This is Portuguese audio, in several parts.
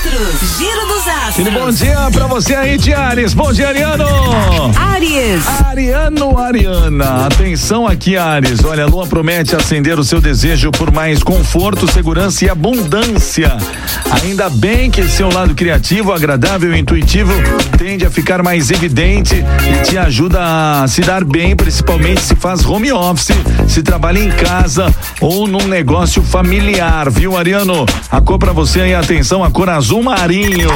astros. Giro dos astros. E bom dia pra você aí, de Ares. Bom dia, Ariano. Aries. Ariano, Ariana. Atenção aqui, Ares. Olha, a lua promete acender o seu desejo por mais conforto, segurança e abundância. Ainda bem que seu lado criativo, agradável e intuitivo tende a ficar mais evidente e te ajuda a se dar bem, principalmente se faz home office, se trabalha em casa ou num negócio familiar, viu, Ariano? A cor pra você aí, atenção, a cor azul marinho.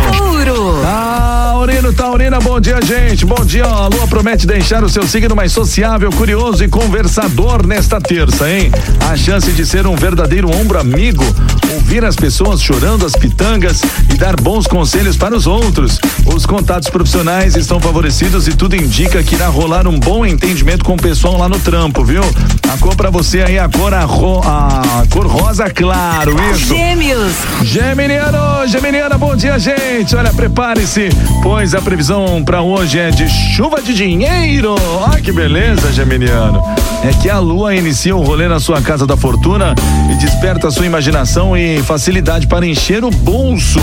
Touro. Taurino, Taurina, bom dia, gente. Bom dia. A lua promete deixar o seu signo mais sociável, curioso e conversador nesta terça, hein? A chance de ser um verdadeiro ombro amigo, ouvir as pessoas chorando as pitangas e dar bons conselhos para os outros. Os contatos profissionais estão favorecidos e tudo indica que irá rolar um bom entendimento com o pessoal lá no trampo, viu? A cor pra você aí, a cor, a, ro, a cor rosa claro, isso. Gêmeos. Geminiano, Geminiana, bom dia, gente. Olha, prepare-se, pois a previsão para hoje é de chuva de dinheiro. Olha que beleza, Geminiano. É que a lua inicia o rolê na sua casa da fortuna e desperta a sua imaginação e facilidade para encher o bolso.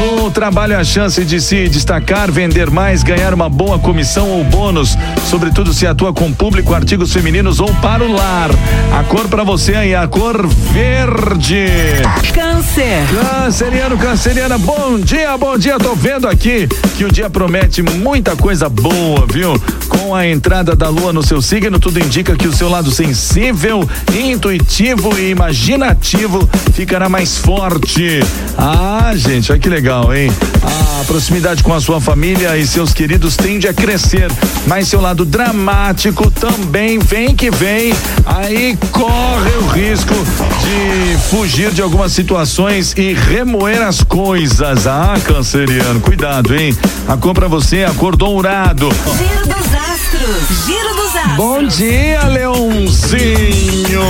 No trabalho, a chance de se destacar, vender mais, ganhar uma boa comissão ou bônus, sobretudo se atua com público, artigos femininos ou para o lar. A cor para você aí, a cor verde. Câncer. Canceriano, canceriana, bom dia, bom dia. Tô vendo aqui que o dia promete muita coisa boa, viu? Com a entrada da lua no seu signo, tudo indica que o seu lado sensível, intuitivo e imaginativo ficará mais forte. Ah, gente, olha que legal, hein? A proximidade com a sua família e seus queridos tende a crescer, mas seu lado dramático também vem que vem. Aí corre o risco de fugir de algumas situações e remoer as coisas. Ah, canceriano, cuidado, hein? A cor pra você é a cor dourado. Giro dos astros. Giro dos astros. Bom dia, Leãozinho.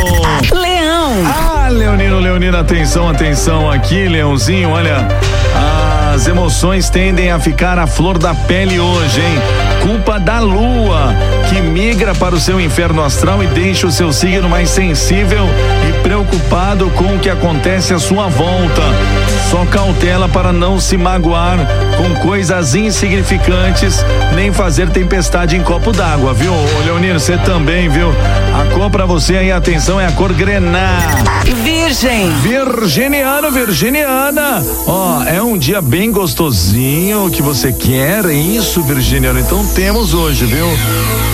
Leão. Ah, Leonino, Leonino, atenção, atenção aqui, Leãozinho, olha. As emoções tendem a ficar à flor da pele hoje, hein? Culpa da lua, que migra para o seu inferno astral e deixa o seu signo mais sensível e preocupado com o que acontece à sua volta. Só cautela para não se magoar com coisas insignificantes, nem fazer tempestade em copo d'água, viu? Ô, Leonino, você também, viu? A cor pra você aí, atenção, é a cor grená. Virgem. Virginiano, Virginiana. Ó, é um dia bem gostosinho que você quer, é isso, Virginiano. Então temos hoje, viu?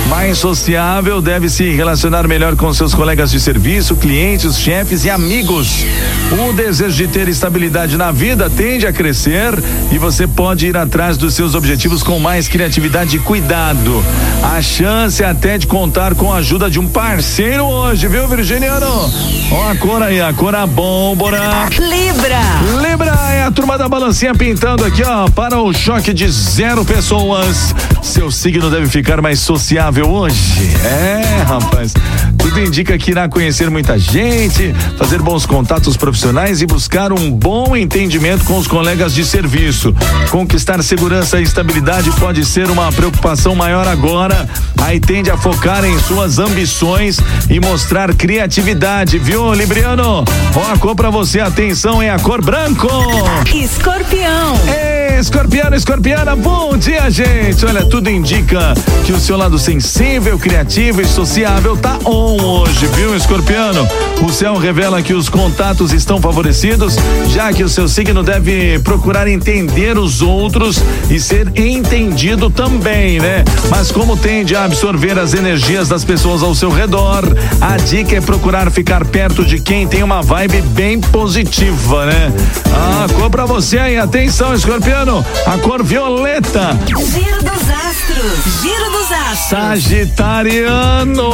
Mais sociável, deve se relacionar melhor com seus colegas de serviço, clientes, chefes e amigos. O desejo de ter estabilidade na vida tende a crescer e você pode ir atrás dos seus objetivos com mais criatividade e cuidado. A chance até de contar com a ajuda de um parceiro hoje, viu, Virginiano? Ó, a cor aí, a cor abóbora. Libra. Libra é a turma da balancinha pintando aqui, ó, para o choque de zero pessoas. Seu signo deve ficar mais sociável hoje. É, rapaz. Tudo indica que irá conhecer muita gente, fazer bons contatos profissionais e buscar um bom entendimento com os colegas de serviço. Conquistar segurança e estabilidade pode ser uma preocupação maior agora. Aí tende a focar em suas ambições e mostrar criatividade, viu, Libriano? Ó, a cor pra você, atenção, é a cor branco. Escorpião. Ei, escorpiano, escorpiana, bom dia, gente. Olha, tudo indica que o seu lado sensível, criativo e sociável tá on hoje, viu, escorpiano? O céu revela que os contatos estão favorecidos, já que o seu signo deve procurar entender os outros e ser entendido também, né? Mas como tende a absorver as energias das pessoas ao seu redor, a dica é procurar ficar perto de quem tem uma vibe bem positiva, né? Ah, cor pra você aí, atenção, escorpiano, a cor violeta. Giro dos astros. Giro dos astros. Sagitariano.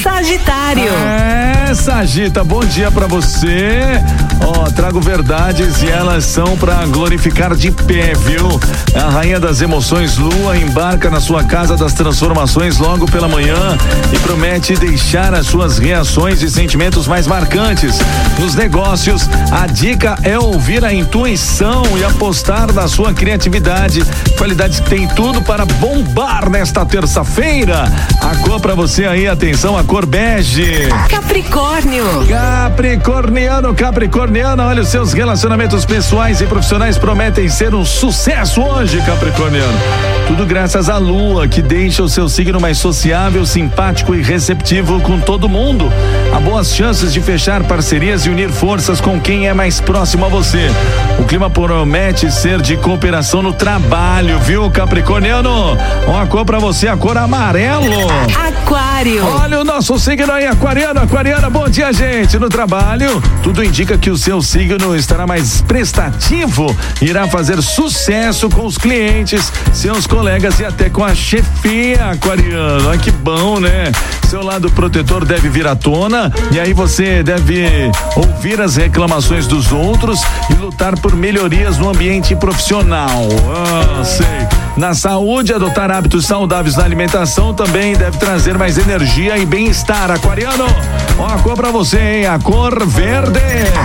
Sagitário. É, Sagita, bom dia pra você. Ó, trago verdades e elas são pra glorificar de pé, viu? A rainha das emoções, Lua, embarca na sua casa das transformações logo pela manhã e promete deixar as suas reações e sentimentos mais marcantes. Nos negócios, a dica é ouvir a intuição e apostar na sua criatividade. Qualidades que tem tudo para bombar nesta terça-feira. A cor pra você aí, atenção, a cor bege. Capricórnio. Capricorniano, Capricorniano, olha, os seus relacionamentos pessoais e profissionais prometem ser um sucesso hoje, Capricorniano. Tudo graças à lua, que deixa o seu signo mais sociável, simpático e receptivo com todo mundo. Há boas chances de fechar parcerias e unir forças com quem é mais próximo a você. O clima promete ser de cooperação no trabalho, viu, Capricorniano? Uma cor pra você, a cor amarelo. Aquário. Olha o nosso signo aí, aquariano, aquariana, bom dia, gente. No trabalho, tudo indica que o seu signo estará mais prestativo, irá fazer sucesso com os clientes, seus colegas e até com a chefia, aquariano. Olha que bom, né? Seu lado protetor deve vir à tona e aí você deve ouvir as reclamações dos outros e lutar por melhorias no ambiente profissional. Ah, sei. Na saúde, adotar hábitos saudáveis na alimentação também deve trazer mais energia e bem-estar. Aquariano, ó a cor pra você, hein? A cor verde.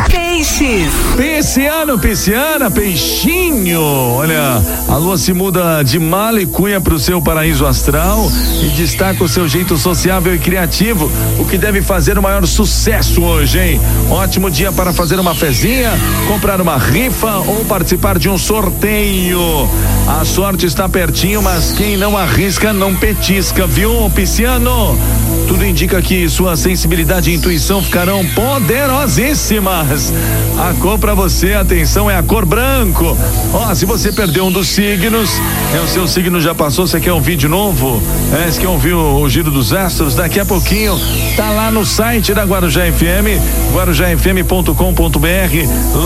Peixes. Pisciano, pisciana, peixinho. Olha, a lua se muda de mala e cunha pro seu paraíso astral e destaca o seu jeito sociável e criativo, o que deve fazer o maior sucesso hoje, hein? Ótimo dia para fazer uma fezinha, comprar uma rifa ou participar de um sorteio. A sorte está pertinho, mas quem não arrisca não petisca, viu, pisciano? Tudo indica que sua sensibilidade e intuição ficarão poderosíssimas. A cor para você, atenção, é a cor branco. Ó, se você perdeu um dos signos, é o seu signo já passou, você quer um vídeo novo? É, você quer ouvir o, o giro dos astros? Daqui a pouquinho tá lá no site da Guarujá FM, guarujafm.com.br,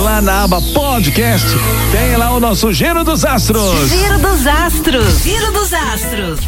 lá na aba podcast, tem lá o nosso giro dos astros. Giro dos astros. Giro dos astros.